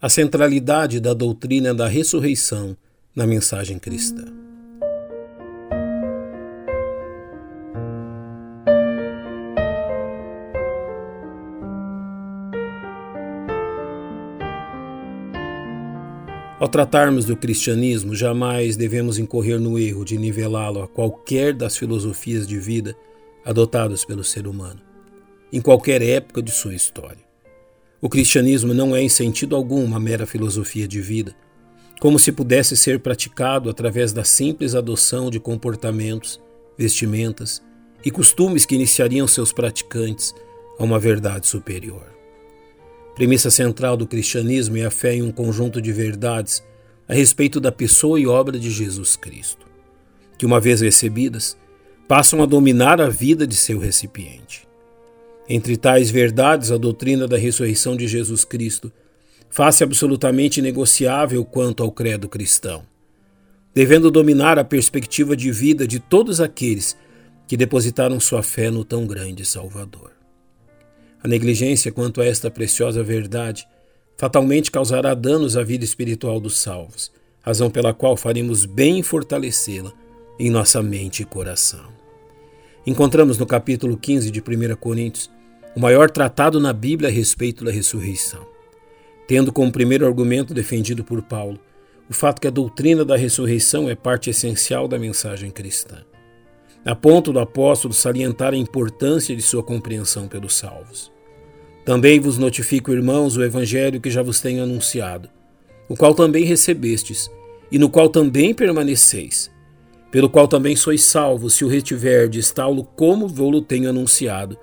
a centralidade da doutrina da ressurreição na mensagem cristã. Ao tratarmos do cristianismo, jamais devemos incorrer no erro de nivelá-lo a qualquer das filosofias de vida adotadas pelo ser humano, em qualquer época de sua história. O cristianismo não é, em sentido algum, uma mera filosofia de vida, como se pudesse ser praticado através da simples adoção de comportamentos, vestimentas e costumes que iniciariam seus praticantes a uma verdade superior. Premissa central do cristianismo é a fé em um conjunto de verdades a respeito da pessoa e obra de Jesus Cristo, que, uma vez recebidas, passam a dominar a vida de seu recipiente. Entre tais verdades, a doutrina da ressurreição de Jesus Cristo faz-se absolutamente negociável quanto ao credo cristão, devendo dominar a perspectiva de vida de todos aqueles que depositaram sua fé no tão grande Salvador. A negligência quanto a esta preciosa verdade fatalmente causará danos à vida espiritual dos salvos, razão pela qual faremos bem em fortalecê-la em nossa mente e coração. Encontramos no capítulo 15 de 1 Coríntios o maior tratado na Bíblia a respeito da ressurreição, tendo como primeiro argumento defendido por Paulo o fato que a doutrina da ressurreição é parte essencial da mensagem cristã, a ponto do apóstolo salientar a importância de sua compreensão pelos salvos. Também vos notifico, irmãos, o evangelho que já vos tenho anunciado, o qual também recebestes, e no qual também permaneceis, pelo qual também sois salvos, se o retiverdes, tal como vou-lo tenho anunciado,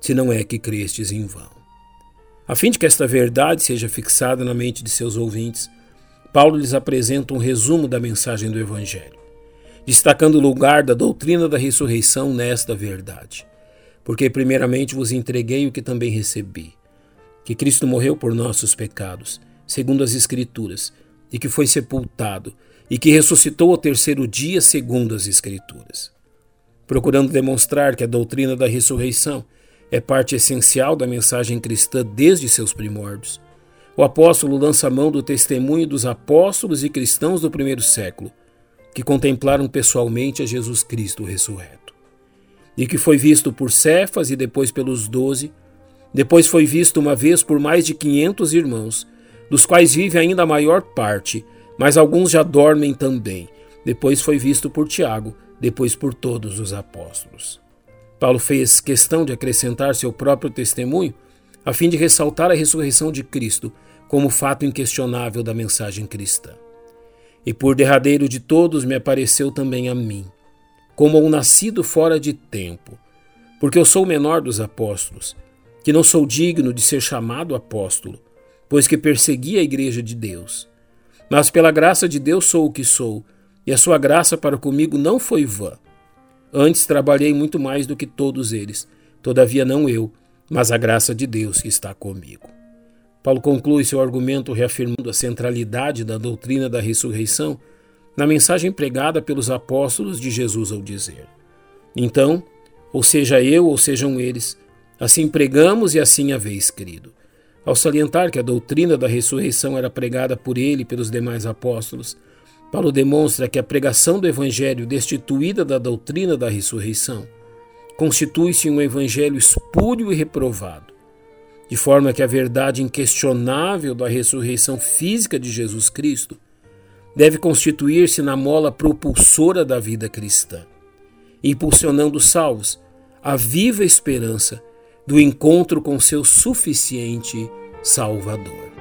se não é que crestes em vão. A fim de que esta verdade seja fixada na mente de seus ouvintes, Paulo lhes apresenta um resumo da mensagem do Evangelho, destacando o lugar da doutrina da ressurreição nesta verdade. Porque, primeiramente, vos entreguei o que também recebi: que Cristo morreu por nossos pecados, segundo as Escrituras, e que foi sepultado, e que ressuscitou ao terceiro dia, segundo as Escrituras. Procurando demonstrar que a doutrina da ressurreição é parte essencial da mensagem cristã desde seus primórdios. O apóstolo lança mão do testemunho dos apóstolos e cristãos do primeiro século, que contemplaram pessoalmente a Jesus Cristo ressurreto. E que foi visto por Cefas e depois pelos doze, depois foi visto uma vez por mais de quinhentos irmãos, dos quais vive ainda a maior parte, mas alguns já dormem também. Depois foi visto por Tiago, depois por todos os apóstolos. Paulo fez questão de acrescentar seu próprio testemunho a fim de ressaltar a ressurreição de Cristo como fato inquestionável da mensagem cristã. E por derradeiro de todos me apareceu também a mim, como um nascido fora de tempo, porque eu sou o menor dos apóstolos, que não sou digno de ser chamado apóstolo, pois que persegui a igreja de Deus. Mas pela graça de Deus sou o que sou, e a sua graça para comigo não foi vã. Antes trabalhei muito mais do que todos eles, todavia não eu, mas a graça de Deus que está comigo. Paulo conclui seu argumento reafirmando a centralidade da doutrina da ressurreição na mensagem pregada pelos apóstolos de Jesus ao dizer: Então, ou seja eu, ou sejam eles, assim pregamos e assim haveis crido. Ao salientar que a doutrina da ressurreição era pregada por ele e pelos demais apóstolos, Paulo demonstra que a pregação do Evangelho, destituída da doutrina da ressurreição, constitui-se um Evangelho espúrio e reprovado, de forma que a verdade inquestionável da ressurreição física de Jesus Cristo deve constituir-se na mola propulsora da vida cristã, impulsionando os salvos à viva esperança do encontro com seu suficiente Salvador.